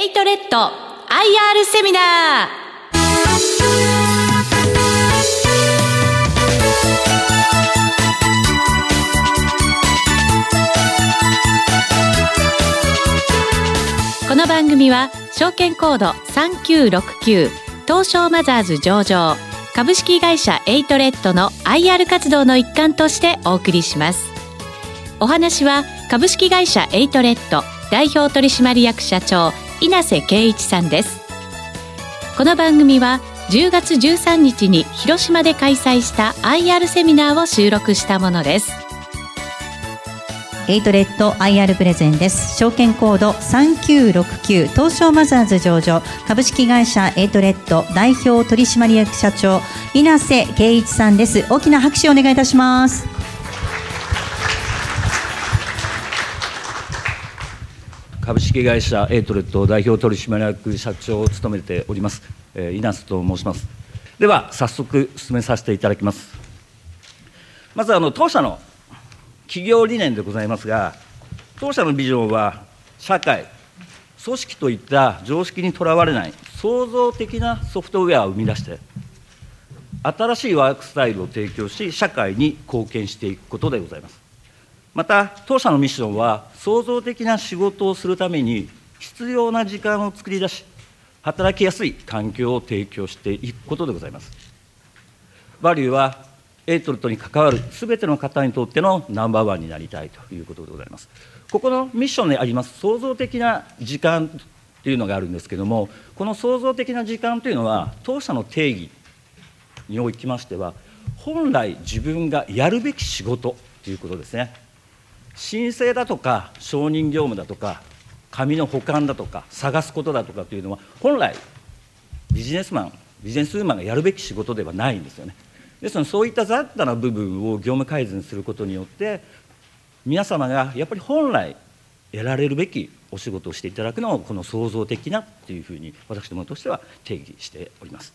エイトレッド IR セミナー。この番組は証券コード3969東証マザーズ上場株式会社エイトレッドの IR 活動の一環としてお送りします。お話は株式会社エイトレッド代表取締役社長稲瀬圭一さんです。この番組は10月13日に広島で開催した IR セミナーを収録したものです。エイトレッド IR プレゼンです。証券コード3969東証マザーズ上場。株式会社エイトレッド代表取締役社長稲瀬圭一さんです。大きな拍手をお願いいたします。株式会社エイトレッド代表取締役社長を務めております、えー、稲瀬と申します。では早速進めさせていただきます。まずあの当社の企業理念でございますが当社のビジョンは社会組織といった常識にとらわれない創造的なソフトウェアを生み出して新しいワークスタイルを提供し社会に貢献していくことでございます。また当社のミッションは創造的な仕事をするために必要な時間を作り出し働きやすい環境を提供していくことでございます。バリューはエイトルトに関わるすべての方にとってのナンバーワンになりたいということでございます。ここのミッションにあります創造的な時間というのがあるんですけれどもこの創造的な時間というのは当社の定義におきましては本来自分がやるべき仕事ということですね。申請だとか承認業務だとか紙の保管だとか探すことだとかというのは本来ビジネスマンビジネスウーマンがやるべき仕事ではないんですよね。ですのでそういった雑多な部分を業務改善することによって皆様がやっぱり本来やられるべきお仕事をしていただくのをこの創造的なというふうに私どもとしては定義しております。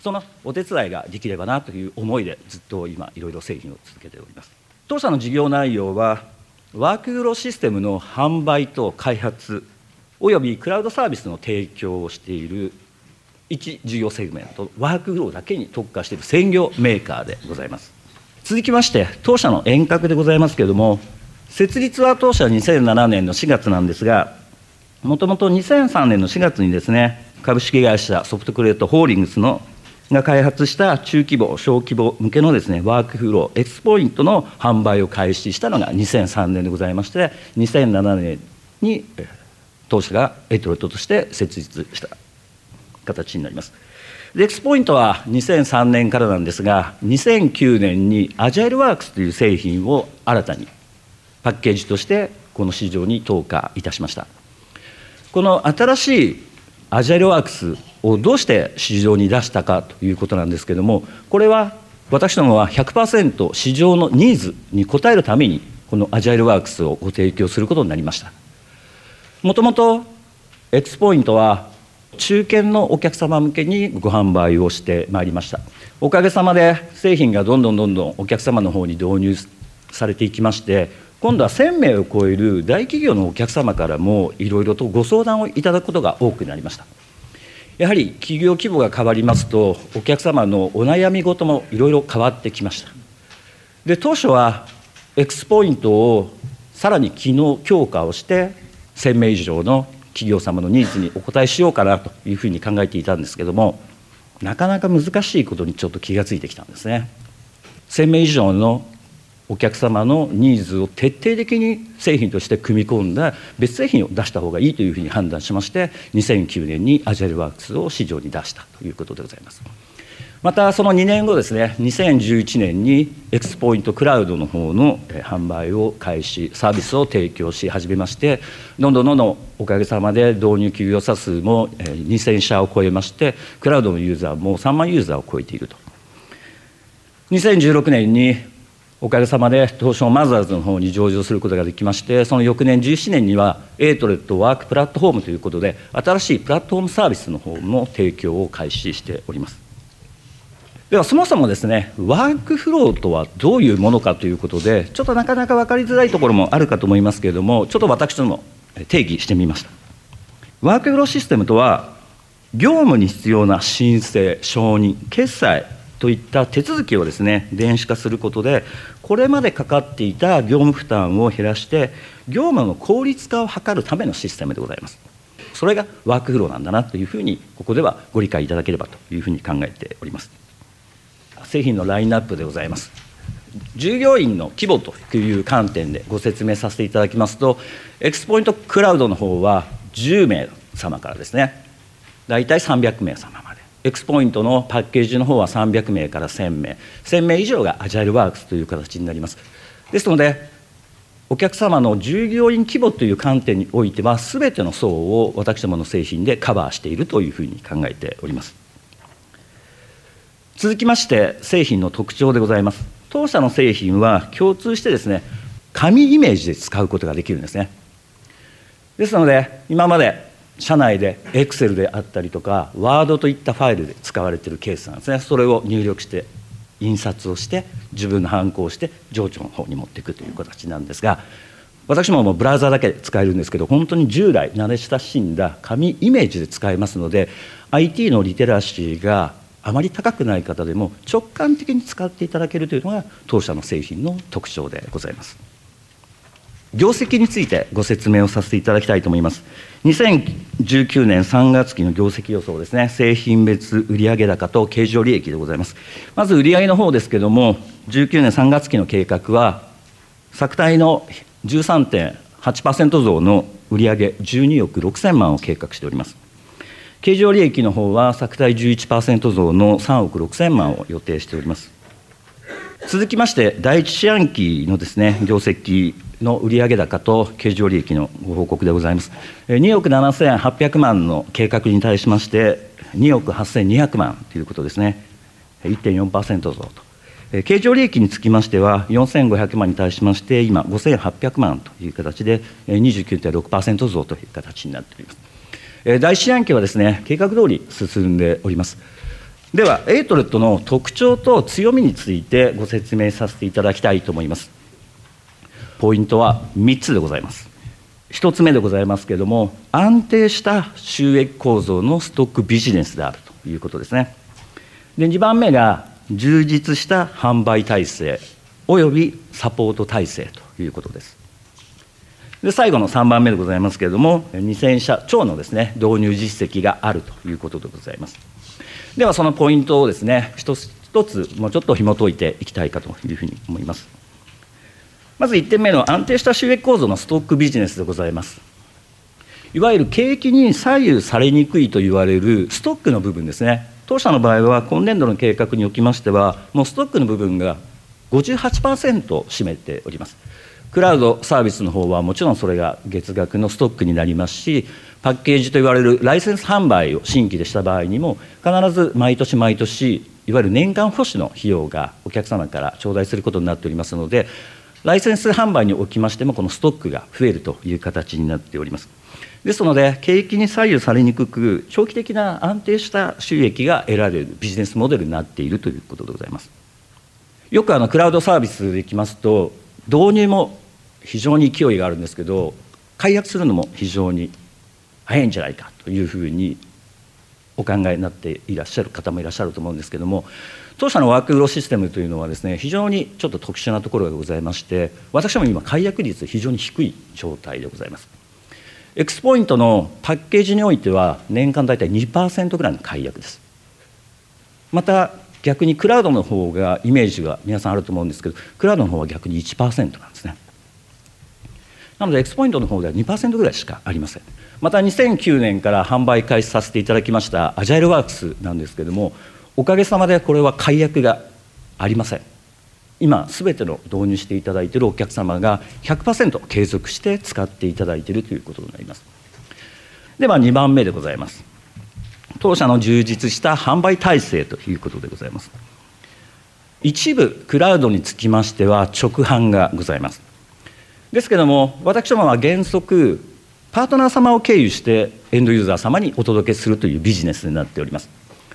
そのお手伝いができればなという思いでずっと今いろいろ製品を続けております。当社の事業内容はワークフローシステムの販売と開発およびクラウドサービスの提供をしている一事業セグメントワークフローだけに特化している専業メーカーでございます。続きまして当社の沿革でございますけれども設立は当社2007年の4月なんですがもともと2003年の4月にですね株式会社ソフトクレートホールディングスのが開発した中規模、小規模向けのですねワークフロー、X ポイントの販売を開始したのが2003年でございまして、2007年に当社がエトロットとして設立した形になります。で X ポイントは2003年からなんですが、2009年にアジャイルワークスという製品を新たにパッケージとしてこの市場に投下いたしました。この新しいアジャイルワークスをどうして市場に出したかということなんですけれどもこれは私どもは100%市場のニーズに応えるためにこのアジャイルワークスをご提供することになりました。もともと X ポイントは中堅のお客様向けにご販売をしてまいりました。おかげさまで製品がどんどんどんどんお客様の方に導入されていきまして今度は1000名を超える大企業のお客様からもいろいろとご相談をいただくことが多くなりました。やはり企業規模が変わりますとお客様のお悩み事もいろいろ変わってきました。で当初は X ポイントをさらに機能強化をして1000名以上の企業様のニーズにお応えしようかなというふうに考えていたんですけどもなかなか難しいことにちょっと気がついてきたんですね。1000名以上のお客様のニーズを徹底的に製品として組み込んだ別製品を出した方がいいというふうに判断しまして2009年に AgileWorks を市場に出したということでございます。またその2年後ですね2011年に X-point クラウドの方の販売を開始サービスを提供し始めましてどんどんどんどんおかげさまで導入企業者数も2000社を超えましてクラウドのユーザーも3万ユーザーを超えていると。2016年におかげさまで東証マザーズの方に上場することができましてその翌年17年にはエイトレッドワークプラットフォームということで新しいプラットフォームサービスの方の提供を開始しております。ではそもそもですねワークフローとはどういうものかということでちょっとなかなか分かりづらいところもあるかと思いますけれどもちょっと私ども定義してみました。ワークフローシステムとは業務に必要な申請承認決済といった手続きをですね電子化することでこれまでかかっていた業務負担を減らして業務の効率化を図るためのシステムでございます。それがワークフローなんだなというふうにここではご理解いただければというふうに考えております。製品のラインナップでございます。従業員の規模という観点でご説明させていただきますとX-point クラウドの方は10名様からですね大体300名様まで X-point のパッケージの方は300名から1000名。1000名以上が AgileWorks という形になります。ですのでお客様の従業員規模という観点においては全ての層を私どもの製品でカバーしているというふうに考えております。続きまして製品の特徴でございます。当社の製品は共通してですね紙イメージで使うことができるんですね。ですので今まで社内で Excel であったりとか Word といったファイルで使われているケースなんですね。それを入力して印刷をして自分のハンコをして情緒の方に持っていくという形なんですが私ももうブラウザだけ使えるんですけど本当に従来慣れ親しんだ紙イメージで使えますので IT のリテラシーがあまり高くない方でも直感的に使っていただけるというのが当社の製品の特徴でございます。業績についてご説明をさせていただきたいと思います。2019年3月期の業績予想ですね。製品別売上高と経常利益でございます。まず売上の方ですけれども19年3月期の計画は昨対の13.8%増の売上12億6000万を計画しております。経常利益の方は昨対11%増の3億6000万を予定しております。続きまして、第一四半期のですね業績の売上高と経常利益のご報告でございます。2億7800万の計画に対しまして、2億8200万ということですね、1.4%増と。経常利益につきましては、4500万に対しまして、今、5800万という形で、29.6%増という形になっております。第一四半期はですね計画通り進んでおりますではエイトレッドの特徴と強みについてご説明させていただきたいと思いますポイントは3つでございます1つ目でございますけれども安定した収益構造のストックビジネスであるということですねで2番目が充実した販売体制およびサポート体制ということですで最後の3番目でございますけれども、2000社超のですね導入実績があるということでございます。では、そのポイントをですね一つ一つ、もうちょっと紐解いていきたいかというふうに思います。まず1点目の安定した収益構造のストックビジネスでございます。いわゆる景気に左右されにくいと言われるストックの部分ですね。当社の場合は今年度の計画におきましては、もうストックの部分が58%を占めております。クラウドサービスの方はもちろんそれが月額のストックになりますしパッケージと言われるライセンス販売を新規でした場合にも必ず毎年毎年いわゆる年間保守の費用がお客様から頂戴することになっておりますのでライセンス販売におきましてもこのストックが増えるという形になっております。ですので景気に左右されにくく長期的な安定した収益が得られるビジネスモデルになっているということでございます。よくあのクラウドサービスでいきますと導入も非常に勢いがあるんですけど解約するのも非常に早いんじゃないかというふうにお考えになっていらっしゃる方もいらっしゃると思うんですけども当社のワークフローシステムというのはですね非常にちょっと特殊なところがございまして私も今解約率非常に低い状態でございます。エクスポイントのパッケージにおいては年間大体2%ぐらいの解約です。また逆にクラウドの方がイメージが皆さんあると思うんですけどクラウドの方は逆に1%なんですね。なのでエクスポイントの方では2%ぐらいしかありません。また2009年から販売開始させていただきましたアジャイルワークスなんですけれどもおかげさまでこれは解約がありません。今すべての導入していただいているお客様が100%継続して使っていただいているということになります。では2番目でございます。当社の充実した販売体制ということでございます。一部クラウドにつきましては直販がございます。ですけども私どもは原則パートナー様を経由してエンドユーザー様にお届けするというビジネスになっております。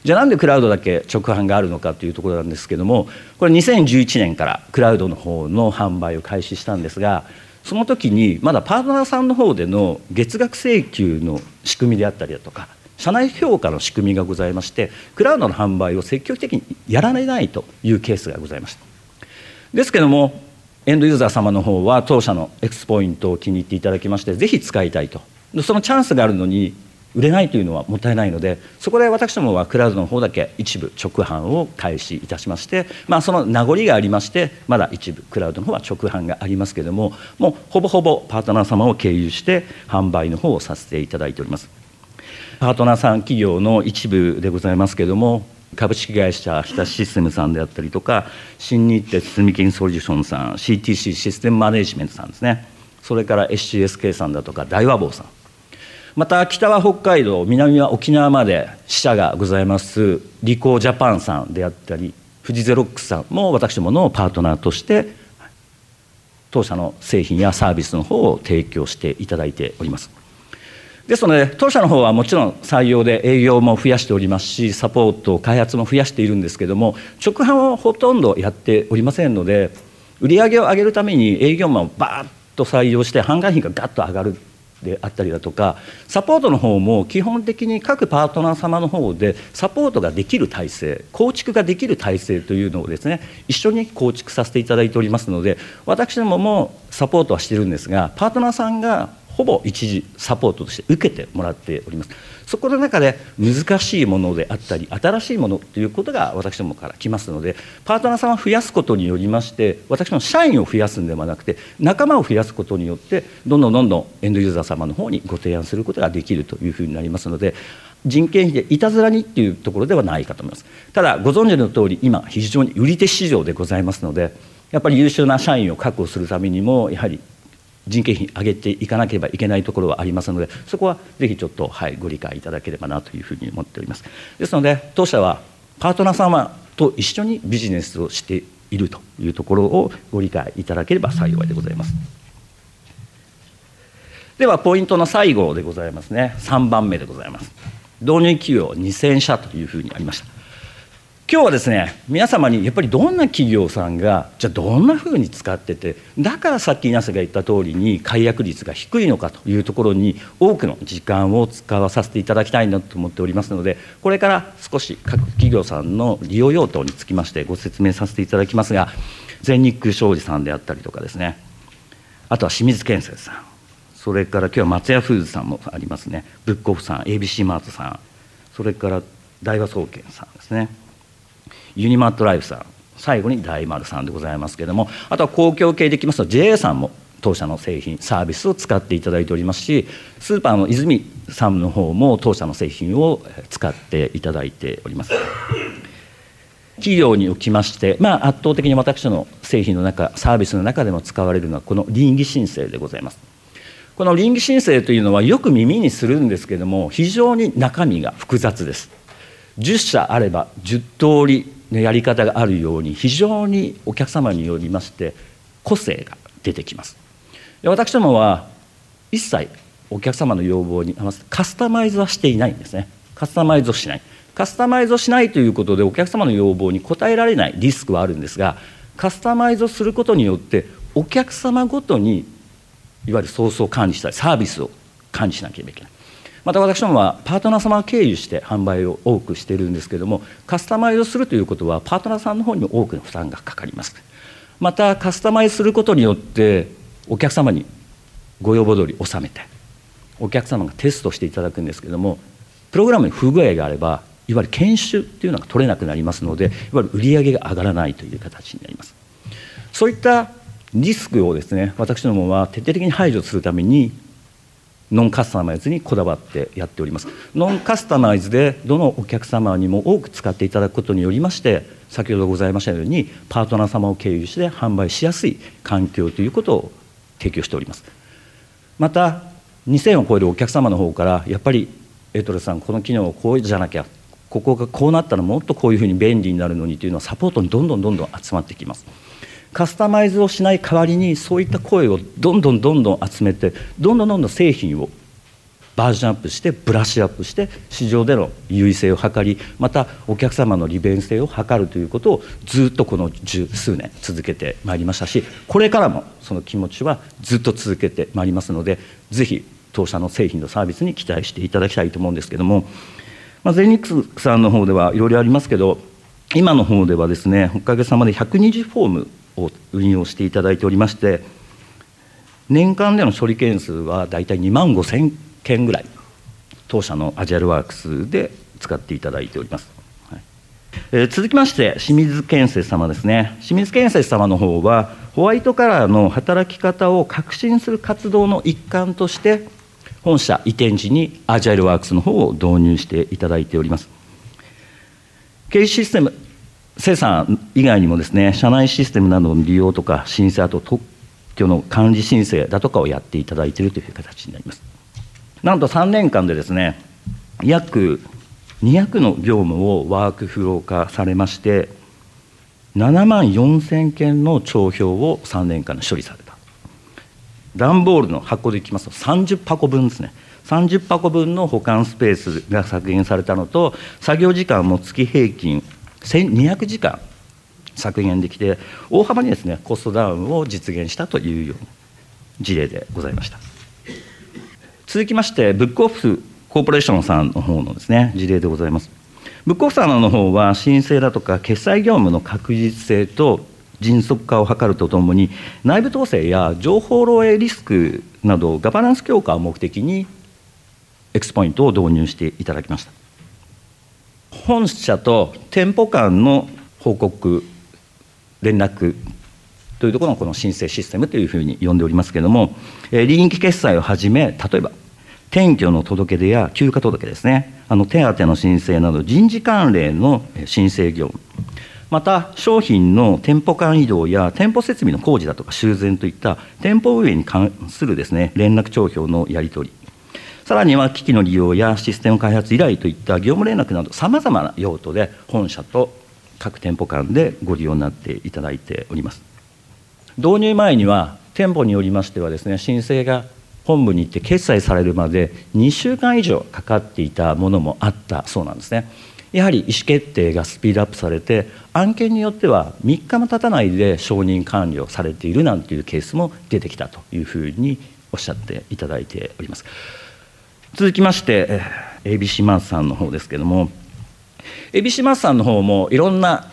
じゃあなんでクラウドだけ直販があるのかというところなんですけどもこれ2011年からクラウドの方の販売を開始したんですがその時にまだパートナーさんの方での月額請求の仕組みであったりだとか社内評価の仕組みがございましてクラウドの販売を積極的にやられないというケースがございました。ですけどもエンドユーザー様の方は当社の X ポイントを気に入っていただきましてぜひ使いたいと。そのチャンスがあるのに売れないというのはもったいないのでそこで私どもはクラウドの方だけ一部直販を開始いたしまして、まあ、その名残がありましてまだ一部クラウドの方は直販がありますけれどももうほぼほぼパートナー様を経由して販売の方をさせていただいております。パートナーさん企業の一部でございますけれども株式会社日立システムさんであったりとか新日鉄住金ソリューションさん CTC システムマネジメントさんですね。それから SCSK さんだとか大和坊さん。また北は北海道南は沖縄まで支社がございます。リコージャパンさんであったり富士ゼロックスさんも私どものパートナーとして当社の製品やサービスの方を提供していただいております。ですので当社の方はもちろん採用で営業も増やしておりますしサポート開発も増やしているんですけども直販をほとんどやっておりませんので売り上げを上げるために営業マンをバーッと採用して販売費がガッと上がる。であったりだとかサポートの方も基本的に各パートナー様の方でサポートができる体制構築ができる体制というのをですね一緒に構築させていただいておりますので私どももサポートはしてるんですがパートナーさんがほぼ一時サポートとして受けてもらっております。そこの中で難しいものであったり新しいものということが私どもから来ますのでパートナーさんを増やすことによりまして私の社員を増やすんではなくて仲間を増やすことによってどんどんどんどんエンドユーザー様の方にご提案することができるというふうになりますので人件費でいたずらにっていうところではないかと思います。ただご存知の通り今非常に売り手市場でございますのでやっぱり優秀な社員を確保するためにもやはり人件費上げていかなければいけないところはありますのでそこはぜひちょっと、はい、ご理解いただければなというふうに思っております。ですので当社はパートナー様と一緒にビジネスをしているというところをご理解いただければ幸いでございます。ではポイントの最後でございますね。3番目でございます。導入企業2000社というふうにありました。今日はですね皆様にやっぱりどんな企業さんがじゃあどんなふうに使っててだからさっき稲瀬が言った通りに解約率が低いのかというところに多くの時間を使わさせていただきたいなと思っておりますのでこれから少し各企業さんの利用用途につきましてご説明させていただきますが全日空商事さんであったりとかですねあとは清水建設さんそれから今日は松屋フーズさんもありますねブックオフさん ABC マートさんそれから大和総研さんですね。ユニマットライフさん最後に大丸さんでございますけれどもあとは公共系でいきますと JA さんも当社の製品サービスを使っていただいておりますしスーパーの泉さんの方も当社の製品を使っていただいております。企業におきまして、まあ、圧倒的に私の製品の中サービスの中でも使われるのはこの倫理申請でございます。この倫理申請というのはよく耳にするんですけれども非常に中身が複雑です。10社あれば10通りのやり方があるように非常にお客様によりまして個性が出てきます。私どもは一切お客様の要望に合わせてカスタマイズはしていないんですね。カスタマイズをしない。カスタマイズをしないということでお客様の要望に応えられないリスクはあるんですがカスタマイズをすることによってお客様ごとにいわゆるソースを管理したりサービスを管理しなければいけない。また私どもはパートナー様を経由して販売を多くしているんですけれどもカスタマイズするということはパートナーさんの方に多くの負担がかかります。またカスタマイズすることによってお客様にご要望通り収めてお客様がテストしていただくんですけれどもプログラムに不具合があればいわゆる研修っていうのが取れなくなりますのでいわゆる売り上げが上がらないという形になります。そういったリスクをですね私どもは徹底的に排除するためにノンカスタマイズにこだわってやっております。ノンカスタマイズでどのお客様にも多く使っていただくことによりまして先ほどございましたようにパートナー様を経由して販売しやすい環境ということを提供しております。また2000を超えるお客様の方からやっぱりエトレさんこの機能をこうじゃなきゃここがこうなったらもっとこういうふうに便利になるのにというのはサポートにどんどんどんどん集まってきます。カスタマイズをしない代わりにそういった声をどんどんどんどん集めてどんどんどんどん製品をバージョンアップしてブラッシュアップして市場での優位性を図りまたお客様の利便性を図るということをずっとこの十数年続けてまいりましたしこれからもその気持ちはずっと続けてまいりますのでぜひ当社の製品とサービスに期待していただきたいと思うんですけども、まあ、ゼニックスさんの方ではいろいろありますけど今の方ではですねおかげさまで120フォームを運用していただいておりまして年間での処理件数はだいたい2万5千件ぐらい当社のアジャルワークスで使っていただいております、はい。えー、続きまして清水建設様ですね。清水建設様の方はホワイトカラーの働き方を革新する活動の一環として本社移転時にアジャイルワークスの方を導入していただいております。経営システム生産以外にもですね社内システムなどの利用とか申請あと特許の管理申請だとかをやっていただいているという形になります。なんと3年間でですね約200の業務をワークフロー化されまして7万4000件の帳票を3年間で処理された。段ボールの箱でいきますと30箱分ですね。30箱分の保管スペースが削減されたのと作業時間も月平均1200時間削減できて大幅にですねコストダウンを実現したというような事例でございました。続きましてブックオフコーポレーションさんの方のですね事例でございますブックオフさんの方は申請だとか決済業務の確実性と迅速化を図るとともに内部統制や情報漏洩リスクなどガバナンス強化を目的にエクスポイントを導入していただきました本社と店舗間の報告連絡というところのこの申請システムというふうに呼んでおりますけれども、臨域決済をはじめ例えば転居の届け出や休暇届ですね、あの手当の申請など、人事関連の申請業務、また商品の店舗間移動や店舗設備の工事だとか修繕といった店舗運営に関するですね連絡帳票のやり取り、さらには機器の利用やシステム開発依頼といった業務連絡など、さまざまな用途で本社と各店舗間でご利用になっていただいております。導入前には店舗によりましてはですね申請が本部に行って決済されるまで2週間以上かかっていたものもあったそうなんですねやはり意思決定がスピードアップされて案件によっては3日も経たないで承認完了されているなんていうケースも出てきたというふうにおっしゃっていただいております続きまして ABC マースさんの方ですけども ABC マーさんの方もいろんな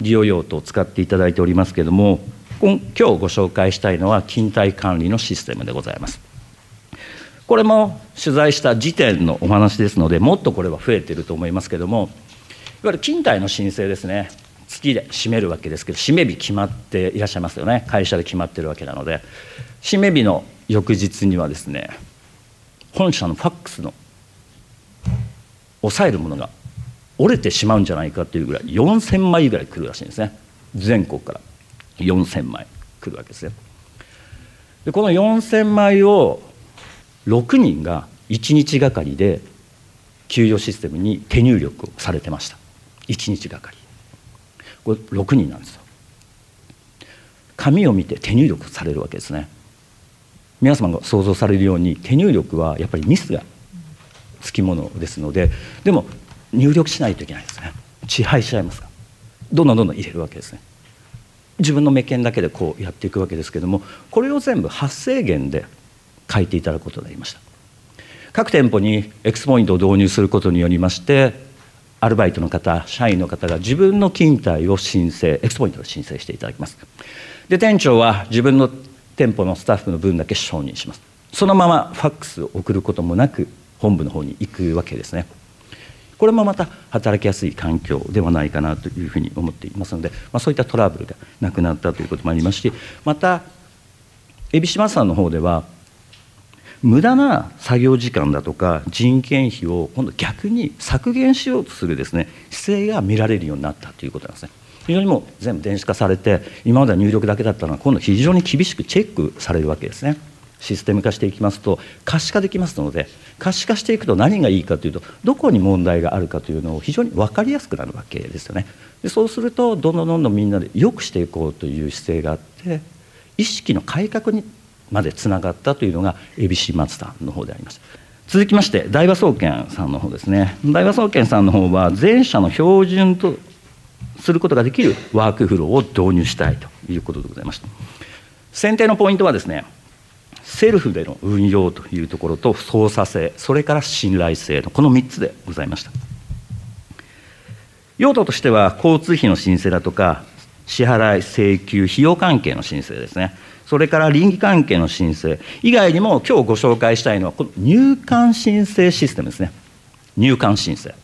利用用途を使っていただいておりますけども今日ご紹介したいのは勤怠管理のシステムでございます。これも取材した時点のお話ですのでもっとこれは増えていると思いますけどもいわゆる勤怠の申請ですね。月で締めるわけですけど締め日決まっていらっしゃいますよね。会社で決まってるわけなので締め日の翌日にはですね本社のファックスの抑えるものが折れてしまうんじゃないかというぐらい4000枚ぐらい来るらしいんですね。全国から。4000枚来るわけですよ。でこの4000枚を6人が1日がかりで給与システムに手入力をされてました。1日がかり。これ6人なんですよ。紙を見て手入力されるわけですね。皆様が想像されるように手入力はやっぱりミスがつきものですのででも入力しないといけないですね。支配しちゃいますか。どんどんどんどん入れるわけですね。自分の目見だけでこうやっていくわけですけどもこれを全部発生源で書いていただくことになりました。各店舗にエクスポイントを導入することによりましてアルバイトの方社員の方が自分の勤怠を申請エクスポイントで申請していただきます。で店長は自分の店舗のスタッフの分だけ承認しますそのままファックスを送ることもなく本部の方に行くわけですねこれもまた働きやすい環境ではないかなというふうに思っていますので、まあ、そういったトラブルがなくなったということもありますしまた海老島さんの方では無駄な作業時間だとか人件費を今度逆に削減しようとするですね姿勢が見られるようになったということなんですね。非常にもう全部電子化されて今までは入力だけだったのが今度非常に厳しくチェックされるわけですね。システム化していきますと可視化できますので可視化していくと何がいいかというとどこに問題があるかというのを非常に分かりやすくなるわけですよね。でそうするとどんどんどんどんみんなで良くしていこうという姿勢があって意識の改革にまでつながったというのが ABC マツターの方であります。続きまして大和総研さんの方ですね大和総研さんの方は全社の標準とすることができるワークフローを導入したいということでございました。選定のポイントはですねセルフでの運用というところと操作性それから信頼性のこの3つでございました。用途としては交通費の申請だとか支払い請求費用関係の申請ですね。それから倫理関係の申請。以外にも今日ご紹介したいのはこの入管申請システムですね。入管申請。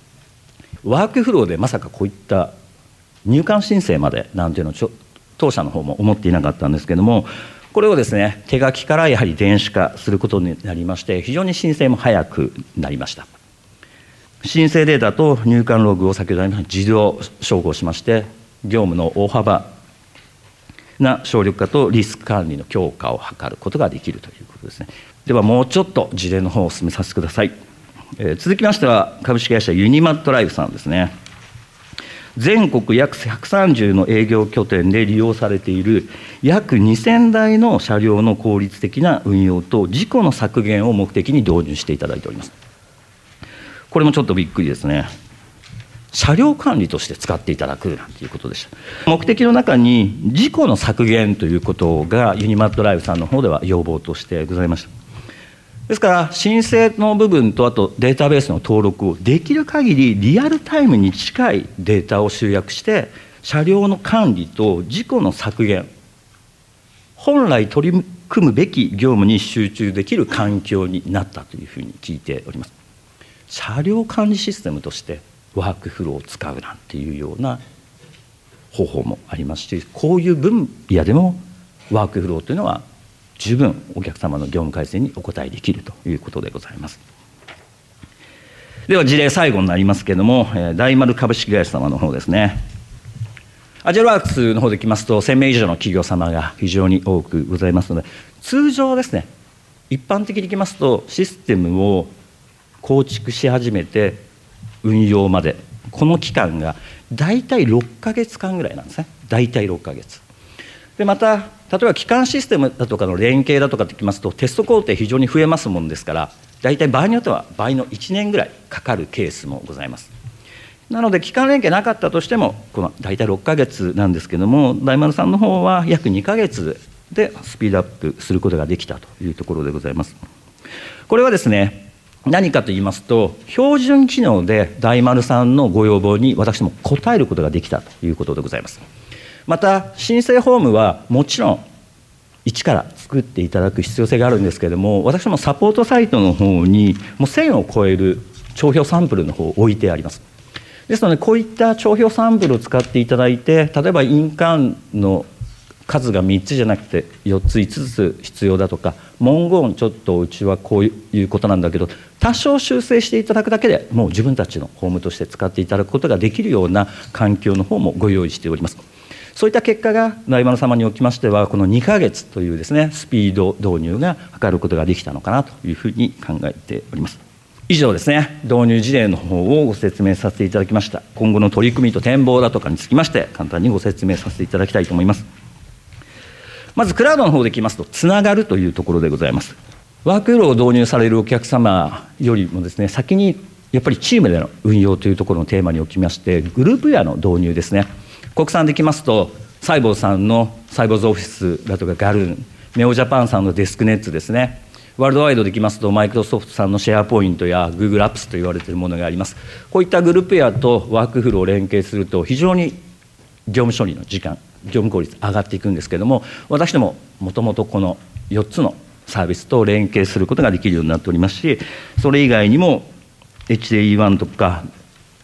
ワークフローでまさかこういった入管申請までなんていうのを当社の方も思っていなかったんですけどもこれをですね手書きからやはり電子化することになりまして非常に申請も早くなりました申請データと入管ログを先ほど言いました自動照合しまして業務の大幅な省力化とリスク管理の強化を図ることができるということですね。ではもうちょっと事例の方を進めさせてください。えー、続きましては株式会社ユニマットライフさんですね。全国約130の営業拠点で利用されている約2000台の車両の効率的な運用と事故の削減を目的に導入していただいております。これもちょっとびっくりですね。車両管理として使っていただくなんていうことでした目的の中に事故の削減ということがユニマットライフさんの方では要望としてございましたですから申請の部分とあとデータベースの登録をできる限りリアルタイムに近いデータを集約して車両の管理と事故の削減本来取り組むべき業務に集中できる環境になったというふうに聞いております。車両管理システムとしてワークフローを使うなんていうような方法もありますしこういう分野でもワークフローというのは十分お客様の業務改善にお応えできるということでございます。では事例最後になりますけれども大丸株式会社様の方ですね。アジェルワークスの方できますと1000名以上の企業様が非常に多くございますので通常ですね一般的にいきますとシステムを構築し始めて運用までこの期間が大体6か月間ぐらいなんですね。大体6か月。でまた例えば基幹システムだとかの連携だとかってきますとテスト工程非常に増えますもんですから大体場合によっては倍の1年ぐらいかかるケースもございます。なので基幹連携なかったとしてもこの大体6か月なんですけども大丸さんの方は約2か月でスピードアップすることができたというところでございます。これはですね何かと言いますと標準機能で大丸さんのご要望に私も応えることができたということでございます。また申請フォームはもちろん一から作っていただく必要性があるんですけれども私もサポートサイトの方にもう1000を超える帳票サンプルの方を置いてあります。ですのでこういった帳票サンプルを使っていただいて例えば印鑑の数が3つじゃなくて4つ5つ必要だとか文言ちょっとうちはこういうことなんだけど多少修正していただくだけでもう自分たちのホームとして使っていただくことができるような環境の方もご用意しております。そういった結果が大丸様におきましてはこの2ヶ月というですねスピード導入が図ることができたのかなというふうに考えております以上ですね導入事例の方をご説明させていただきました今後の取り組みと展望だとかにつきまして簡単にご説明させていただきたいと思いますまずクラウドの方でいきますと、つながるというところでございます。ワークフローを導入されるお客様よりもですね、先にやっぱりチームでの運用というところのテーマにおきまして、グループウェアの導入ですね。国産できますと、サイボーさんのサイボーズオフィスだとかガルーン、ネオジャパンさんのデスクネッツですね。ワールドワイドできますと、マイクロソフトさんのシェアポイントや Google アップスと言われているものがあります。こういったグループウェアとワークフローを連携すると、非常に業務処理の時間、業務効率上がっていくんですけれども私どももともとこの4つのサービスと連携することができるようになっておりますしそれ以外にも HDE1 とか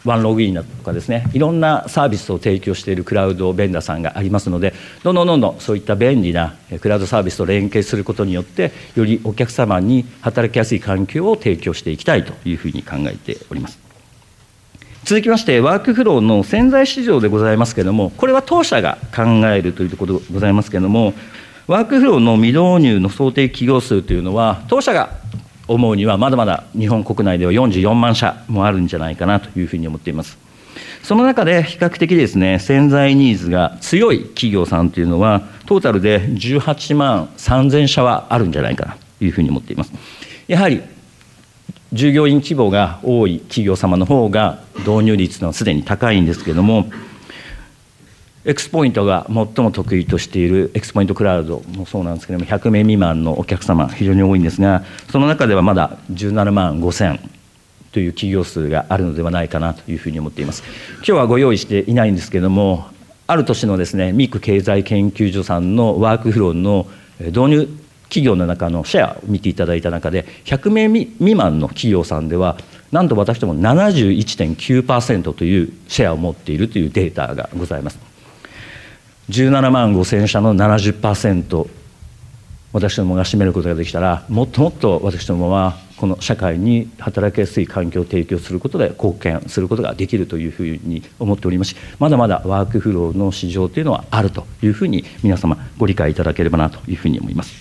ワンログインだとかですねいろんなサービスを提供しているクラウドベンダーさんがありますのでどんどんどんどんそういった便利なクラウドサービスと連携することによってよりお客様に働きやすい環境を提供していきたいというふうに考えております。続きまして、ワークフローの潜在市場でございますけれども、これは当社が考えるというところでございますけれども、ワークフローの未導入の想定企業数というのは、当社が思うには、まだまだ日本国内では44万社もあるんじゃないかなというふうに思っています。その中で比較的ですね、潜在ニーズが強い企業さんというのは、トータルで18万3000社はあるんじゃないかなというふうに思っています。やはり従業員規模が多い企業様の方が導入率のすでに高いんですけれども、 X-point が最も得意としている X-point クラウドもそうなんですけれども、100名未満のお客様、非常に多いんですが、その中ではまだ17万5000という企業数があるのではないかなというふうに思っています。今日はご用意していないんですけれども、ある年のですね、ミク経済研究所さんのワークフローの導入企業の中のシェアを見ていただいた中で、100名未満の企業さんでは、なんと私ども71.9%というシェアを持っているというデータがございます。17万5000社の70%私どもが占めることができたらもっともっと私どもはこの社会に働きやすい環境を提供することで貢献することができるというふうに思っておりますしまだまだワークフローの市場というのはあるというふうに皆様ご理解いただければなというふうに思います。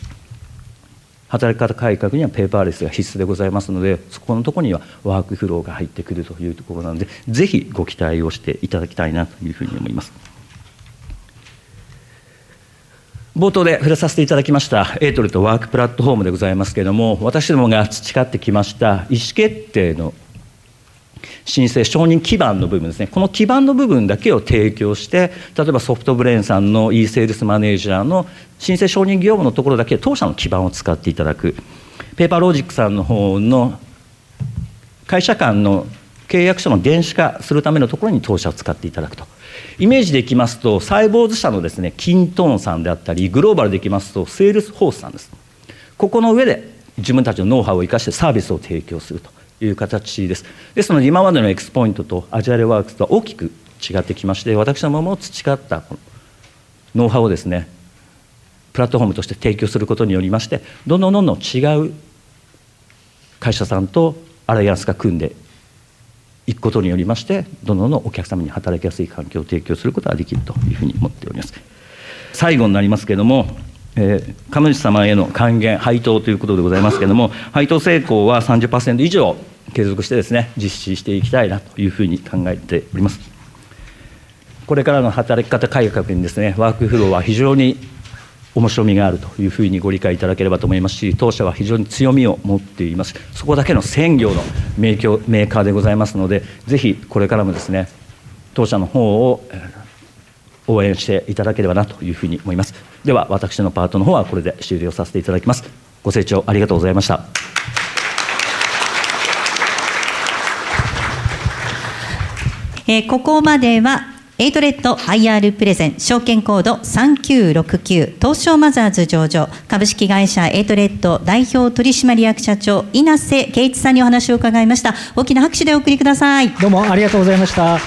働き方改革にはペーパーレスが必須でございますのでそこのところにはワークフローが入ってくるというところなのでぜひご期待をしていただきたいなというふうに思います。冒頭で触れさせていただきましたエイトルとワークプラットフォームでございますけれども私どもが培ってきました意思決定の申請承認基盤の部分ですね。この基盤の部分だけを提供して例えばソフトブレーンさんの e セールスマネージャーの申請承認業務のところだけ当社の基盤を使っていただく。ペーパーロジックさんの方の会社間の契約書の電子化するためのところに当社を使っていただくとイメージでいきますと、サイボウズ社のですね、 kintone さんであったり、グローバルでいきますと、セールスフォースさんです。ここの上で自分たちのノウハウを生かしてサービスを提供するという形です。ですので、今までの X-point と AgileWorks とは大きく違ってきまして、私の今まで培ったこのノウハウをですね、プラットフォームとして提供することによりまして、どんどんどんどん違う会社さんとアライアンスが組んでいくことによりましてどんどんお客様に働きやすい環境を提供することができるというふうに思っております最後になりますけれどもえー、神主様への還元、配当ということでございますけれども、配当成功は30%以上継続してですね、実施していきたいなというふうに考えております。これからの働き方改革にですね、ワークフローは非常に面白みがあるというふうにご理解いただければと思いますし当社は非常に強みを持っていますそこだけの専業のメーカーでございますのでぜひこれからもですね当社の方を応援していただければなというふうに思います。では私のパートの方はこれで終了させていただきます。ご清聴ありがとうございました。えー、ここまではエイトレット IR プレゼン証券コード3969東証マザーズ上場株式会社エイトレッド代表取締役社長稲瀬圭一さんにお話を伺いました。大きな拍手でお送りください。どうもありがとうございました。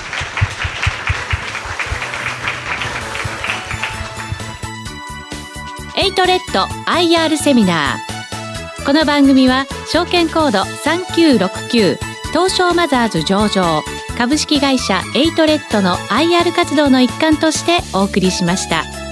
エイトレッド IR セミナー。この番組は証券コード3969東証マザーズ上場株式会社エイトレッドの IR 活動の一環としてお送りしました。